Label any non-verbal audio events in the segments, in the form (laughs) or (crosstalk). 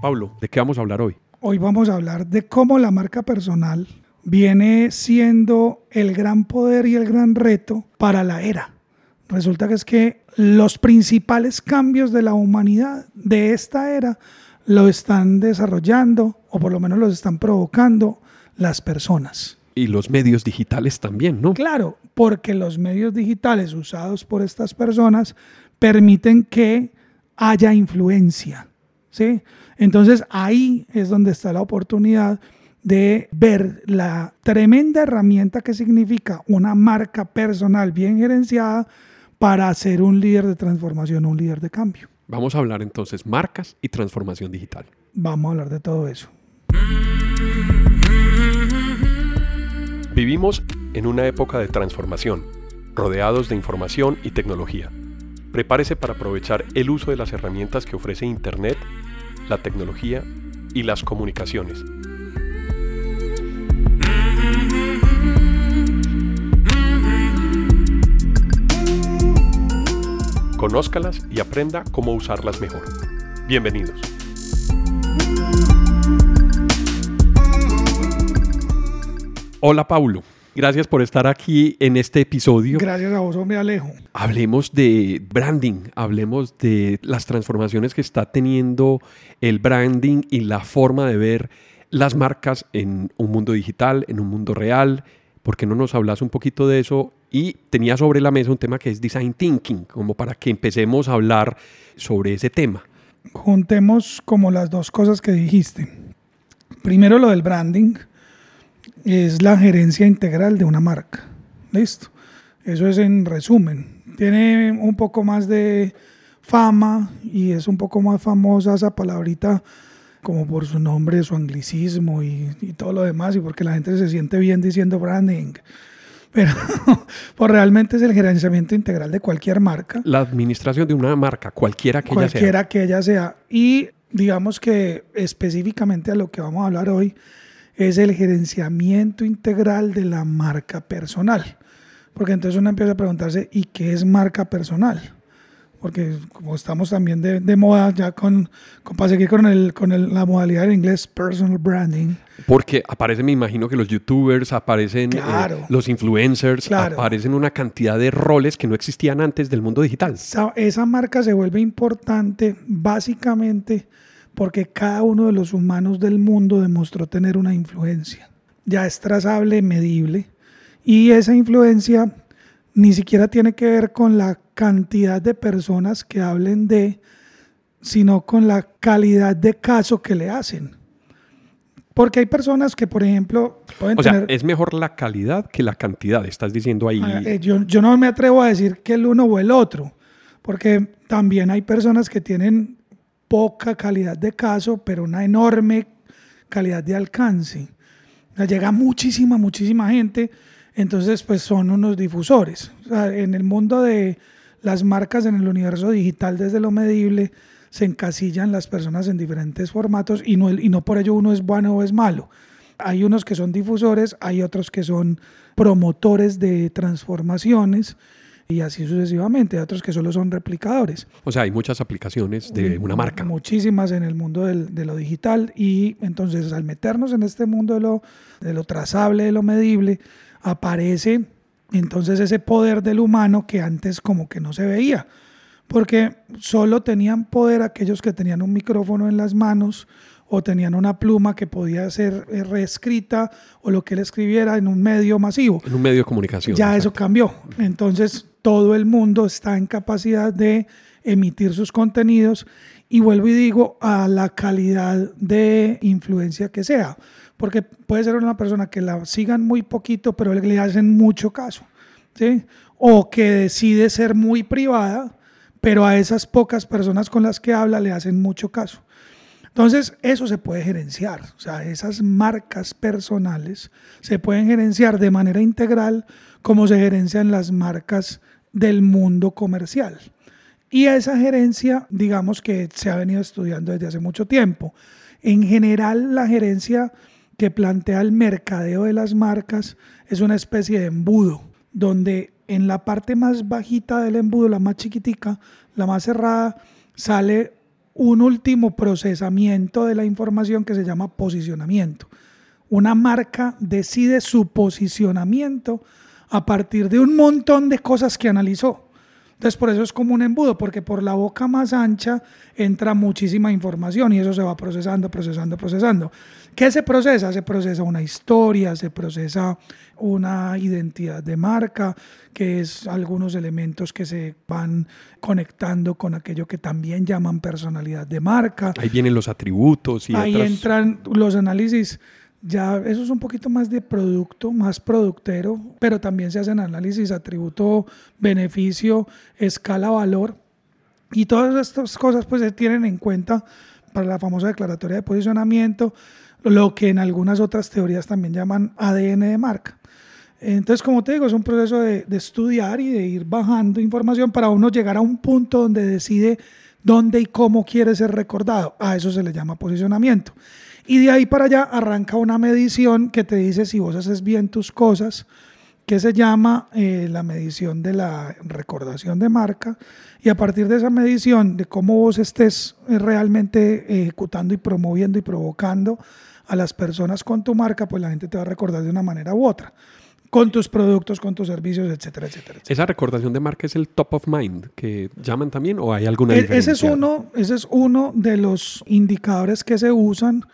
Pablo, ¿de qué vamos a hablar hoy? Hoy vamos a hablar de cómo la marca personal viene siendo el gran poder y el gran reto para la era. Resulta que es que los principales cambios de la humanidad de esta era lo están desarrollando o por lo menos los están provocando las personas. Y los medios digitales también, ¿no? Claro, porque los medios digitales usados por estas personas permiten que haya influencia, ¿sí? Entonces ahí es donde está la oportunidad de ver la tremenda herramienta que significa una marca personal bien gerenciada para ser un líder de transformación, un líder de cambio. Vamos a hablar entonces marcas y transformación digital. Vamos a hablar de todo eso. Vivimos en una época de transformación, rodeados de información y tecnología. Prepárese para aprovechar el uso de las herramientas que ofrece Internet, la tecnología y las comunicaciones Conózcalas y aprenda cómo usarlas mejor. Bienvenidos. Hola Paulo, gracias por estar aquí en este episodio. Gracias a vos, hombre Alejo. Hablemos de branding, hablemos de las transformaciones que está teniendo el branding y la forma de ver las marcas en un mundo digital, en un mundo real. ¿Por qué no nos hablas un poquito de eso y tenía sobre la mesa un tema que es design thinking, como para que empecemos a hablar sobre ese tema. Juntemos como las dos cosas que dijiste. Primero lo del branding es la gerencia integral de una marca. Listo. Eso es en resumen. Tiene un poco más de fama y es un poco más famosa esa palabrita como por su nombre, su anglicismo y, y todo lo demás y porque la gente se siente bien diciendo branding (laughs) pero pues realmente es el gerenciamiento integral de cualquier marca. La administración de una marca, cualquiera que ella sea. Cualquiera que ella sea. Y digamos que específicamente a lo que vamos a hablar hoy es el gerenciamiento integral de la marca personal. Porque entonces uno empieza a preguntarse, ¿y qué es marca personal? porque como estamos también de, de moda ya con, con, para seguir con, el, con el, la modalidad en inglés personal branding. Porque aparece, me imagino que los youtubers, aparecen eh, los influencers, aparecen una cantidad de roles que no existían antes del mundo digital. Esa, esa marca se vuelve importante básicamente porque cada uno de los humanos del mundo demostró tener una influencia. Ya es trazable, medible. Y esa influencia ni siquiera tiene que ver con la cantidad de personas que hablen de, sino con la calidad de caso que le hacen. Porque hay personas que, por ejemplo, pueden o sea, es mejor la calidad que la cantidad, estás diciendo ahí. Ah, eh, yo, yo no me atrevo a decir que el uno o el otro, porque también hay personas que tienen poca calidad de caso, pero una enorme calidad de alcance. O llega muchísima, muchísima gente entonces, pues son unos difusores. en el mundo de las marcas, en el universo digital, desde lo medible, se encasillan las personas en diferentes formatos y no, y no por ello uno es bueno o es malo. Hay unos que son difusores, hay otros que son promotores de transformaciones y así sucesivamente, hay otros que solo son replicadores. O sea, hay muchas aplicaciones de una marca. Muchísimas en el mundo de lo digital y entonces al meternos en este mundo de lo, de lo trazable, de lo medible, aparece entonces ese poder del humano que antes como que no se veía, porque solo tenían poder aquellos que tenían un micrófono en las manos o tenían una pluma que podía ser eh, reescrita o lo que él escribiera en un medio masivo. En un medio de comunicación. Ya eso cambió. Entonces todo el mundo está en capacidad de emitir sus contenidos y vuelvo y digo a la calidad de influencia que sea porque puede ser una persona que la sigan muy poquito, pero le hacen mucho caso, ¿sí? O que decide ser muy privada, pero a esas pocas personas con las que habla le hacen mucho caso. Entonces, eso se puede gerenciar, o sea, esas marcas personales se pueden gerenciar de manera integral como se gerencian las marcas del mundo comercial. Y esa gerencia, digamos que se ha venido estudiando desde hace mucho tiempo. En general, la gerencia que plantea el mercadeo de las marcas es una especie de embudo, donde en la parte más bajita del embudo, la más chiquitica, la más cerrada, sale un último procesamiento de la información que se llama posicionamiento. Una marca decide su posicionamiento a partir de un montón de cosas que analizó. Entonces, por eso es como un embudo, porque por la boca más ancha entra muchísima información y eso se va procesando, procesando, procesando. ¿Qué se procesa? Se procesa una historia, se procesa una identidad de marca, que es algunos elementos que se van conectando con aquello que también llaman personalidad de marca. Ahí vienen los atributos y Ahí entran los análisis ya eso es un poquito más de producto, más productero, pero también se hacen análisis atributo, beneficio, escala, valor. Y todas estas cosas pues se tienen en cuenta para la famosa declaratoria de posicionamiento, lo que en algunas otras teorías también llaman ADN de marca. Entonces, como te digo, es un proceso de, de estudiar y de ir bajando información para uno llegar a un punto donde decide dónde y cómo quiere ser recordado. A eso se le llama posicionamiento. Y de ahí para allá arranca una medición que te dice si vos haces bien tus cosas, que se llama eh, la medición de la recordación de marca. Y a partir de esa medición, de cómo vos estés eh, realmente ejecutando y promoviendo y provocando a las personas con tu marca, pues la gente te va a recordar de una manera u otra con tus productos, con tus servicios, etcétera, etcétera, ¿Esa recordación de marca es el top of mind que llaman también o hay alguna e-, diferencia? Ese es uno, ese es uno de los indicadores que se usan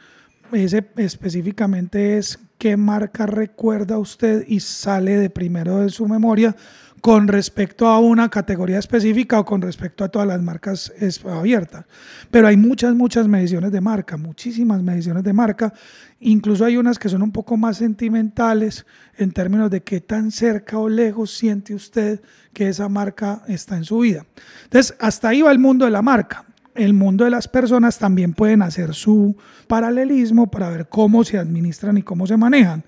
ese específicamente es qué marca recuerda usted y sale de primero de su memoria con respecto a una categoría específica o con respecto a todas las marcas abiertas. Pero hay muchas, muchas mediciones de marca, muchísimas mediciones de marca. Incluso hay unas que son un poco más sentimentales en términos de qué tan cerca o lejos siente usted que esa marca está en su vida. Entonces, hasta ahí va el mundo de la marca el mundo de las personas también pueden hacer su paralelismo para ver cómo se administran y cómo se manejan.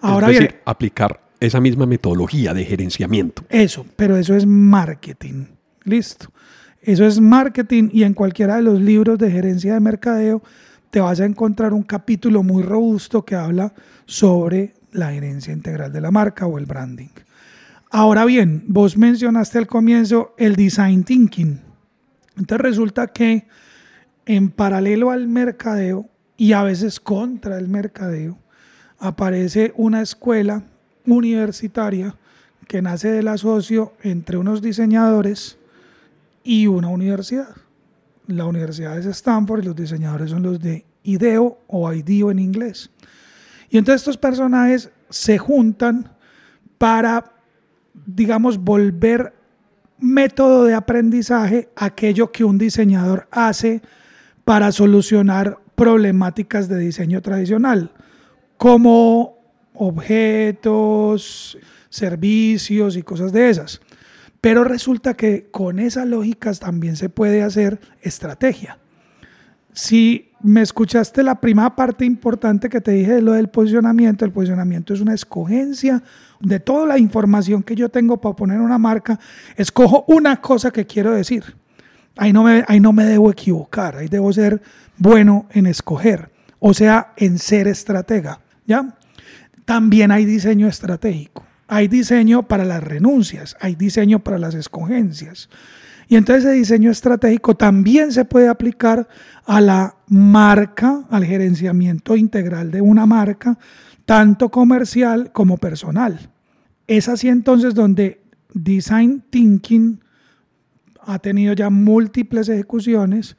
Ahora es decir, aplicar esa misma metodología de gerenciamiento. Eso, pero eso es marketing. Listo. Eso es marketing y en cualquiera de los libros de gerencia de mercadeo te vas a encontrar un capítulo muy robusto que habla sobre la gerencia integral de la marca o el branding. Ahora bien, vos mencionaste al comienzo el design thinking. Entonces resulta que en paralelo al mercadeo y a veces contra el mercadeo, aparece una escuela universitaria que nace del asocio entre unos diseñadores y una universidad. La universidad es Stanford y los diseñadores son los de IDEO o IDEO en inglés. Y entonces estos personajes se juntan para, digamos, volver método de aprendizaje aquello que un diseñador hace para solucionar problemáticas de diseño tradicional, como objetos, servicios y cosas de esas. Pero resulta que con esas lógicas también se puede hacer estrategia. Si me escuchaste la primera parte importante que te dije de lo del posicionamiento, el posicionamiento es una escogencia de toda la información que yo tengo para poner una marca, escojo una cosa que quiero decir. Ahí no me, ahí no me debo equivocar, ahí debo ser bueno en escoger, o sea, en ser estratega. ¿ya? También hay diseño estratégico, hay diseño para las renuncias, hay diseño para las escogencias. Y entonces ese diseño estratégico también se puede aplicar a la marca, al gerenciamiento integral de una marca, tanto comercial como personal. Es así entonces donde Design Thinking ha tenido ya múltiples ejecuciones,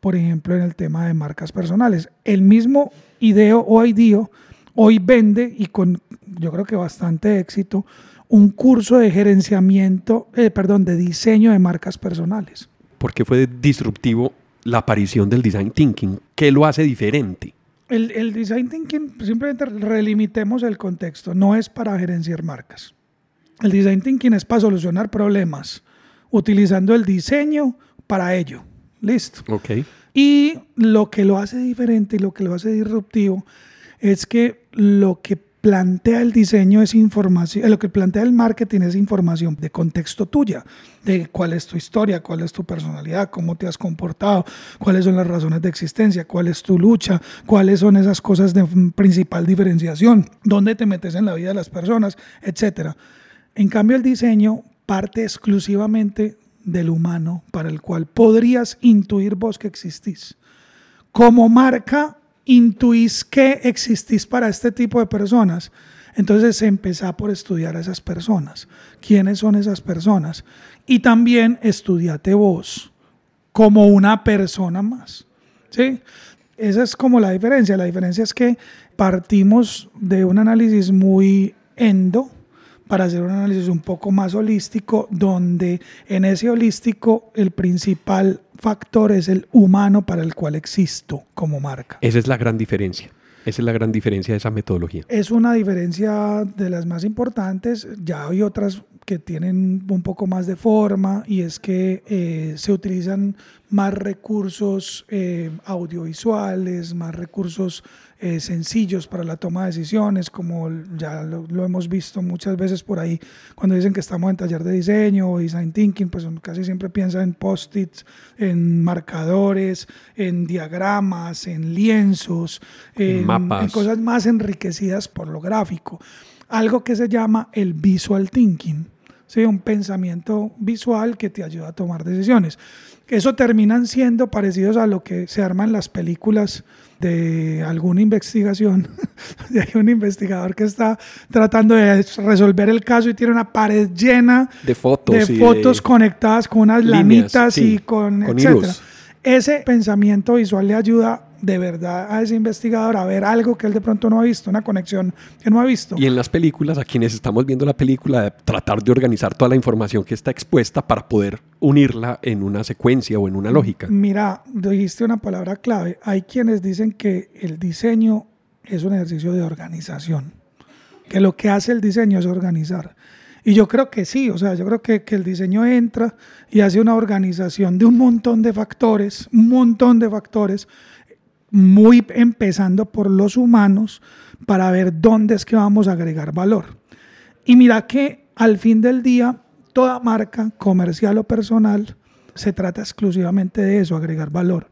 por ejemplo, en el tema de marcas personales. El mismo IDEO o IDEO hoy vende y con yo creo que bastante éxito un curso de gerenciamiento, eh, perdón, de diseño de marcas personales. ¿Por qué fue disruptivo la aparición del design thinking? ¿Qué lo hace diferente? El, design thinking, simplemente relimitemos el contexto, no es para gerenciar marcas. El design thinking es para solucionar problemas, utilizando el diseño para ello. Listo. Ok. Y lo que lo hace diferente y lo que lo hace disruptivo es que lo que plantea el diseño es información, lo que plantea el marketing es información de contexto tuya, de cuál es tu historia, cuál es tu personalidad, cómo te has comportado, cuáles son las razones de existencia, cuál es tu lucha, cuáles son esas cosas de principal diferenciación, dónde te metes en la vida de las personas, etc. En cambio, el diseño parte exclusivamente del humano para el cual podrías intuir vos que existís. Como marca, intuís que existís para este tipo de personas. Entonces empezá por estudiar a esas personas. ¿Quiénes son esas personas? Y también estudiate vos como una persona más. ¿Sí? Esa es como la diferencia. La diferencia es que partimos de un análisis muy endo para hacer un análisis un poco más holístico, donde en ese holístico el principal factor es el humano para el cual existo como marca. Esa es la gran diferencia. Esa es la gran diferencia de esa metodología. Es una diferencia de las más importantes. Ya hay otras que tienen un poco más de forma y es que eh, se utilizan más recursos eh, audiovisuales, más recursos eh, sencillos para la toma de decisiones, como ya lo, hemos visto muchas veces por ahí, cuando dicen que estamos en taller de diseño o design thinking, pues casi siempre piensan en post-its, en marcadores, en diagramas, en lienzos, en, en cosas más enriquecidas por lo gráfico. Algo que se llama el visual thinking. ¿Sí? un pensamiento visual que te ayuda a tomar decisiones. Eso terminan siendo parecidos a lo que se arman las películas de alguna investigación, (laughs) de un investigador que está tratando de resolver el caso y tiene una pared llena de fotos, de fotos conectadas con unas lanitas y con, con Ese pensamiento visual le ayuda de verdad a ese investigador a ver algo que él de pronto no ha visto, una conexión que no ha visto. Y en las películas, a quienes estamos viendo la película, de tratar de organizar toda la información que está expuesta para poder unirla en una secuencia o en una lógica. Mira, dijiste una palabra clave. Hay quienes dicen que el diseño es un ejercicio de organización, que lo que hace el diseño es organizar. Y yo creo que sí, o sea, yo creo que, que, el diseño entra y hace una organización de un montón de factores, un montón de factores muy empezando por los humanos para ver dónde es que vamos a agregar valor. Y mira que al fin del día, toda marca comercial o personal se trata exclusivamente de eso, agregar valor.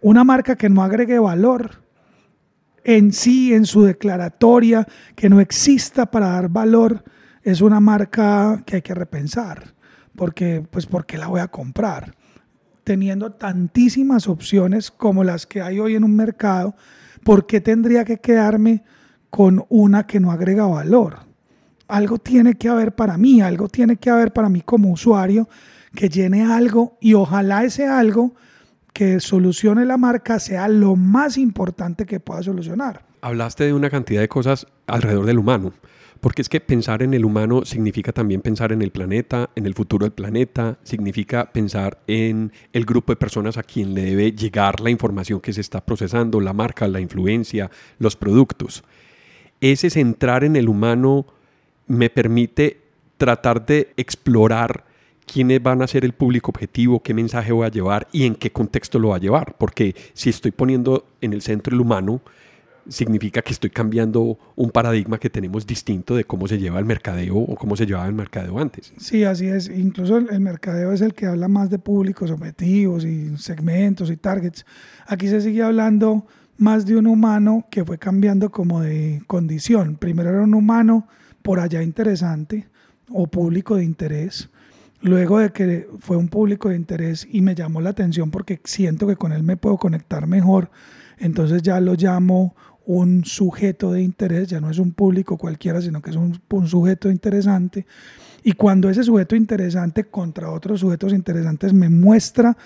Una marca que no agregue valor en sí, en su declaratoria, que no exista para dar valor, es una marca que hay que repensar. Porque, pues, ¿por qué la voy a comprar? Teniendo tantísimas opciones como las que hay hoy en un mercado, ¿por qué tendría que quedarme con una que no agrega valor? Algo tiene que haber para mí, algo tiene que haber para mí como usuario que llene algo y ojalá ese algo que solucione la marca sea lo más importante que pueda solucionar. Hablaste de una cantidad de cosas alrededor del humano. Porque es que pensar en el humano significa también pensar en el planeta, en el futuro del planeta, significa pensar en el grupo de personas a quien le debe llegar la información que se está procesando, la marca, la influencia, los productos. Ese centrar en el humano me permite tratar de explorar quiénes van a ser el público objetivo, qué mensaje voy a llevar y en qué contexto lo va a llevar. Porque si estoy poniendo en el centro el humano, significa que estoy cambiando un paradigma que tenemos distinto de cómo se lleva el mercadeo o cómo se llevaba el mercadeo antes. Sí, así es. Incluso el, mercadeo es el que habla más de públicos objetivos y segmentos y targets. Aquí se sigue hablando más de un humano que fue cambiando como de condición. Primero era un humano por allá interesante o público de interés. Luego de que fue un público de interés y me llamó la atención porque siento que con él me puedo conectar mejor, entonces ya lo llamo un sujeto de interés, ya no es un público cualquiera, sino que es un, sujeto interesante. Y cuando ese sujeto interesante contra otros sujetos interesantes me muestra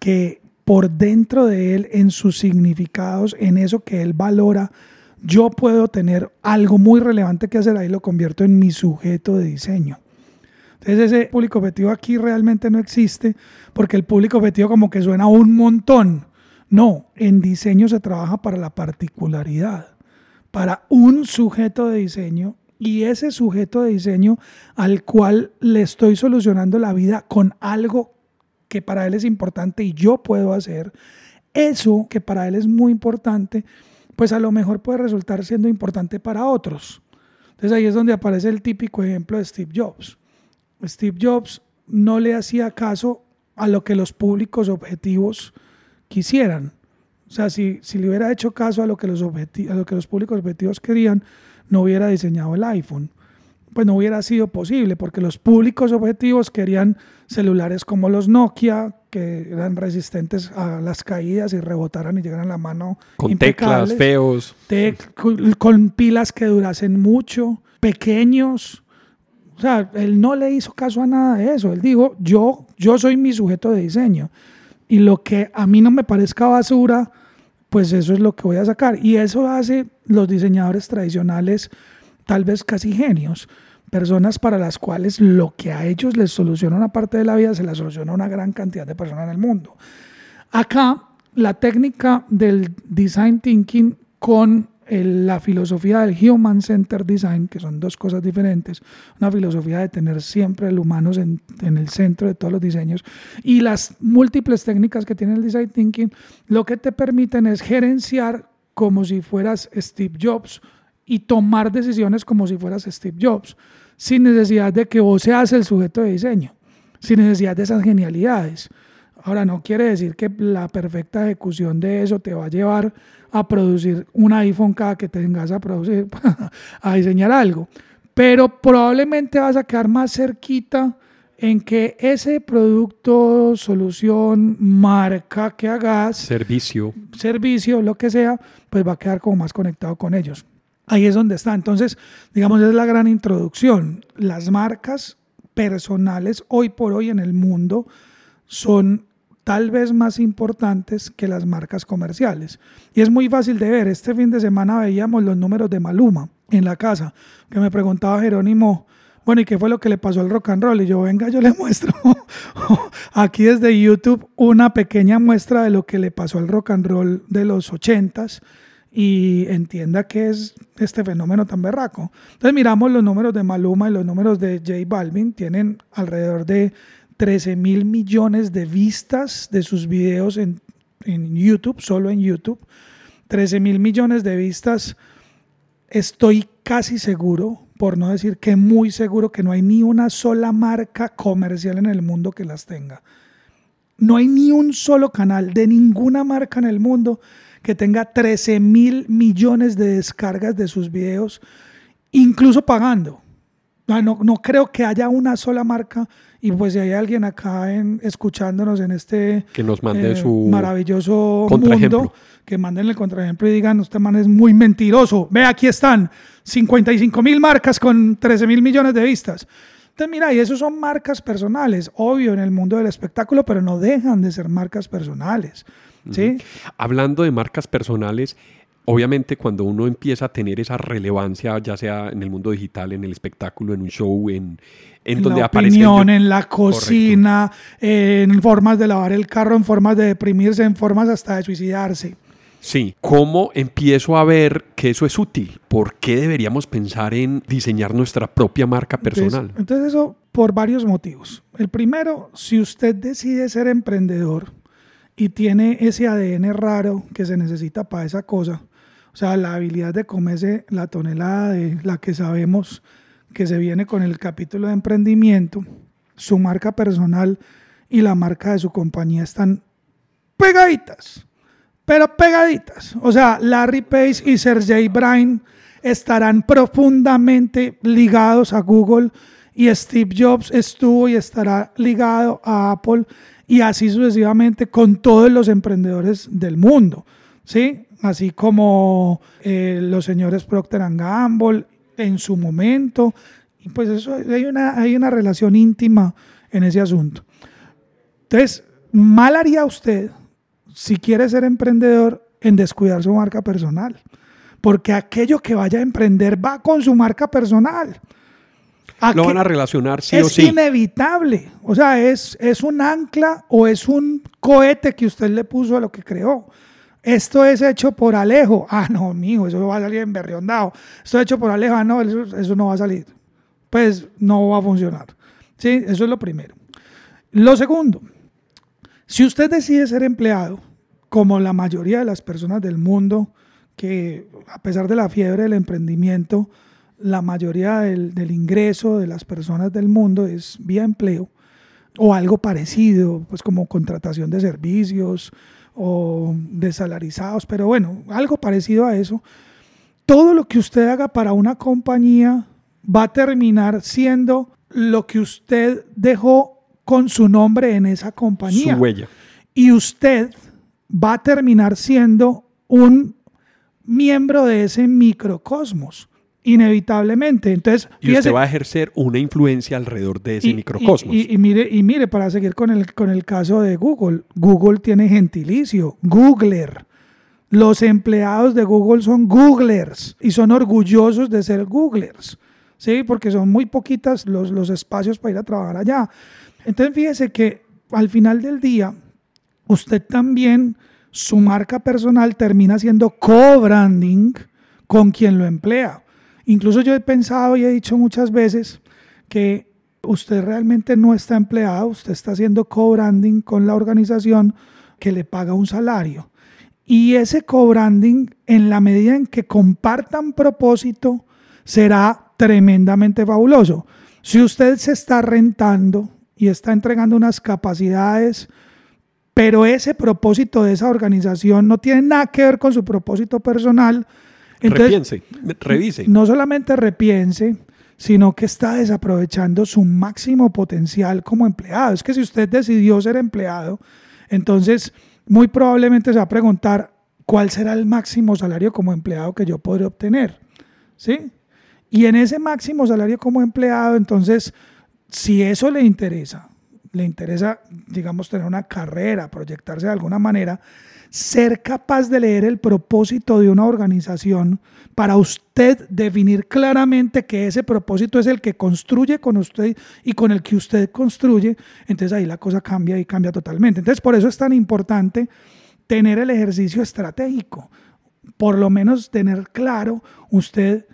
que por dentro de él, en sus significados, en eso que él valora, yo puedo tener algo muy relevante que hacer ahí, lo convierto en mi sujeto de diseño. Entonces ese público objetivo aquí realmente no existe porque el público objetivo como que suena un montón. No, en diseño se trabaja para la particularidad, para un sujeto de diseño y ese sujeto de diseño al cual le estoy solucionando la vida con algo que para él es importante y yo puedo hacer, eso que para él es muy importante, pues a lo mejor puede resultar siendo importante para otros. Entonces ahí es donde aparece el típico ejemplo de Steve Jobs. Steve Jobs no le hacía caso a lo que los públicos objetivos quisieran. O sea, si, si le hubiera hecho caso a lo, que los a lo que los públicos objetivos querían, no hubiera diseñado el iPhone. pues no hubiera sido posible, porque los públicos objetivos querían celulares como los Nokia, que eran resistentes a las caídas y rebotaran y llegaran a la mano. Con teclas feos. con pilas que durasen mucho, pequeños. O sea, él no le hizo caso a nada de eso. Él dijo, yo, yo soy mi sujeto de diseño. Y lo que a mí no me parezca basura, pues eso es lo que voy a sacar. Y eso hace los diseñadores tradicionales tal vez casi genios, personas para las cuales lo que a ellos les soluciona una parte de la vida se la soluciona una gran cantidad de personas en el mundo. Acá, la técnica del design thinking con la filosofía del Human Centered Design, que son dos cosas diferentes, una filosofía de tener siempre el humano en, en, el centro de todos los diseños y las múltiples técnicas que tiene el Design Thinking, lo que te permiten es gerenciar como si fueras Steve Jobs y tomar decisiones como si fueras Steve Jobs, sin necesidad de que vos seas el sujeto de diseño, sin necesidad de esas genialidades. Ahora, no quiere decir que la perfecta ejecución de eso te va a llevar a producir un iPhone cada que tengas a producir, (laughs) a diseñar algo, pero probablemente vas a quedar más cerquita en que ese producto, solución, marca que hagas, servicio, servicio, lo que sea, pues va a quedar como más conectado con ellos. Ahí es donde está. Entonces, digamos, es la gran introducción. Las marcas personales hoy por hoy en el mundo son tal vez más importantes que las marcas comerciales. Y es muy fácil de ver. Este fin de semana veíamos los números de Maluma en la casa, que me preguntaba Jerónimo, bueno, ¿y qué fue lo que le pasó al rock and roll? Y yo, venga, yo le (laughs) muestro (laughs) aquí desde YouTube una pequeña muestra de lo que le pasó al rock and roll de los ochentas y entienda qué es este fenómeno tan berraco. Entonces miramos los números de Maluma y los números de J Balvin, tienen alrededor de 13 mil millones de vistas de sus videos en, en YouTube, solo en YouTube. 13 mil millones de vistas, estoy casi seguro, por no decir que muy seguro, que no hay ni una sola marca comercial en el mundo que las tenga. No hay ni un solo canal de ninguna marca en el mundo que tenga 13 mil millones de descargas de sus videos, incluso pagando. No, no, creo que haya una sola marca y pues si hay alguien acá en, escuchándonos en este que nos mande eh, su maravilloso mundo, que manden el contraejemplo y digan, usted man es muy mentiroso. Ve, aquí están 55 mil marcas con 13 mil millones de vistas. Entonces, mira, y eso son marcas personales, obvio, en el mundo del espectáculo, pero no dejan de ser marcas personales. ¿sí? Hablando de marcas personales, obviamente cuando uno empieza a tener esa relevancia, ya sea en el mundo digital, en el espectáculo, en un show, en, en, donde la opinión, en la cocina, en formas de lavar el carro, en formas de deprimirse, en formas hasta de suicidarse. Sí, ¿cómo empiezo a ver que eso es útil? ¿Por qué deberíamos pensar en diseñar nuestra propia marca personal? entonces eso por varios motivos. El primero, si usted decide ser emprendedor, y tiene ese ADN raro que se necesita para esa cosa. O sea, la habilidad de comerse la tonelada de la que sabemos que se viene con el capítulo de emprendimiento, su marca personal y la marca de su compañía están pegaditas, pero pegaditas. O sea, Larry Page y Sergey Brin estarán profundamente ligados a Google y Steve Jobs estuvo y estará ligado a Apple y así sucesivamente con todos los emprendedores del mundo, ¿sí? Así como eh, los señores Procter Gamble en su momento, y pues eso hay una, hay una relación íntima en ese asunto. Entonces, mal haría usted si quiere ser emprendedor en descuidar su marca personal, porque aquello que vaya a emprender va con su marca personal lo van a relacionar sí o sí. Es inevitable. O sea, es, es un ancla o es un cohete que usted le puso a lo que creó. Esto es hecho por Alejo. Ah, no, mijo, eso va a salir en berriondado. Esto es hecho por Alejo. Ah, no, eso, eso no va a salir. Pues no va a funcionar. Sí, eso es lo primero. Lo segundo, si usted decide ser empleado, como la mayoría de las personas del mundo, que a pesar de la fiebre del emprendimiento, la mayoría del, ingreso de las personas del mundo es vía empleo o algo parecido, pues como contratación de servicios o desalarizados, pero bueno, algo parecido a eso. Todo lo que usted haga para una compañía va a terminar siendo lo que usted dejó con su nombre en esa compañía. Su huella. Y usted va a terminar siendo un miembro de ese microcosmos, inevitablemente. Entonces, y usted va a ejercer una influencia alrededor de ese microcosmos. Y, mire, y mire, para seguir con el, con el caso de Google, Google tiene gentilicio, Googler. Los empleados de Google son Googlers y son orgullosos de ser Googlers, ¿sí? Porque son muy poquitas los, los espacios para ir a trabajar allá. Entonces, fíjese que al final del día, usted también, su marca personal termina siendo co-branding con quien lo emplea. Incluso yo he pensado y he dicho muchas veces que usted realmente no está empleado, usted está haciendo co-branding con la organización que le paga un salario. Y ese co-branding, en la medida en que compartan propósito, será tremendamente fabuloso. Si usted se está rentando y está entregando unas capacidades, pero ese propósito de esa organización no tiene nada que ver con su propósito personal, repiense, revise. No solamente repiense, sino que está desaprovechando su máximo potencial como empleado. Es que si usted decidió ser empleado, entonces muy probablemente se va a preguntar cuál será el máximo salario como empleado que yo podré obtener. ¿Sí? Y en ese máximo salario como empleado, entonces, si eso le interesa, le interesa, digamos, tener una carrera, proyectarse de alguna manera, ser capaz de leer el propósito de una organización para usted definir claramente que ese propósito es el que construye con usted y con el que usted construye, entonces ahí la cosa cambia y cambia totalmente. Entonces por eso es tan importante tener el ejercicio estratégico, por lo menos tener claro usted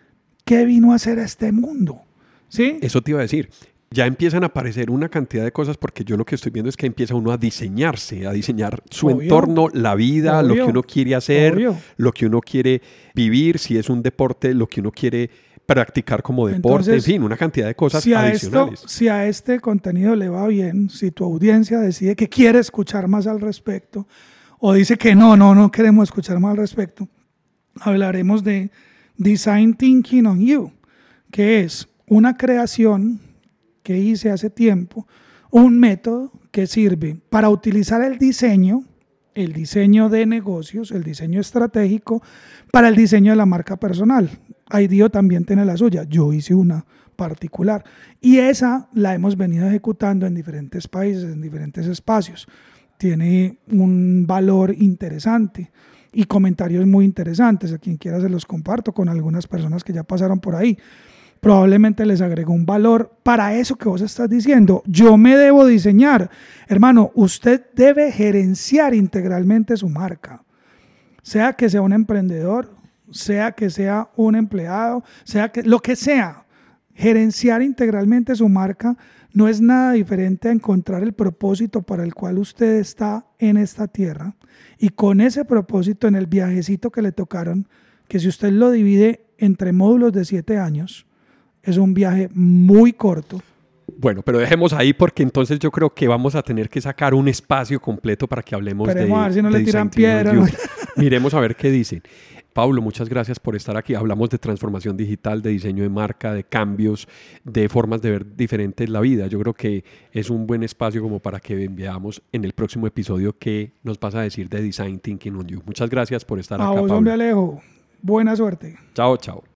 qué vino a hacer a este mundo. ¿Sí? Eso te iba a decir ya empiezan a aparecer una cantidad de cosas porque yo lo que estoy viendo es que empieza uno a diseñarse, a diseñar su entorno, la vida, lo que uno quiere hacer, lo que uno quiere vivir, si es un deporte, lo que uno quiere practicar como deporte, en fin, una cantidad de cosas si adicionales. si a este contenido le va bien, si tu audiencia decide que quiere escuchar más al respecto o dice que no, no, no queremos escuchar más al respecto, hablaremos de Design Thinking on You, que es una creación que hice hace tiempo, un método que sirve para utilizar el diseño, el diseño de negocios, el diseño estratégico, para el diseño de la marca personal. IDEO también tiene la suya, yo hice una particular y esa la hemos venido ejecutando en diferentes países, en diferentes espacios. Tiene un valor interesante y comentarios muy interesantes. A quien quiera se los comparto con algunas personas que ya pasaron por ahí probablemente les agregó un valor para eso que vos estás diciendo. Yo me debo diseñar. Hermano, usted debe gerenciar integralmente su marca. Sea que sea un emprendedor, sea que sea un empleado, sea que lo que sea. Gerenciar integralmente su marca no es nada diferente a encontrar el propósito para el cual usted está en esta tierra y con ese propósito en el viajecito que le tocaron, que si usted lo divide entre módulos de siete años, es un viaje muy corto. Bueno, pero dejemos ahí porque entonces yo creo que vamos a tener que sacar un espacio completo para que hablemos de. a ver si no le tiran piedra. (laughs) Miremos a ver qué dicen. Pablo, muchas gracias por estar aquí. Hablamos de transformación digital, de diseño de marca, de cambios, de formas de ver diferentes la vida. Yo creo que es un buen espacio como para que veamos en el próximo episodio qué nos vas a decir de Design Thinking on You. Muchas gracias por estar acá. Vos, hombre Alejo. Buena suerte. Chao, chao.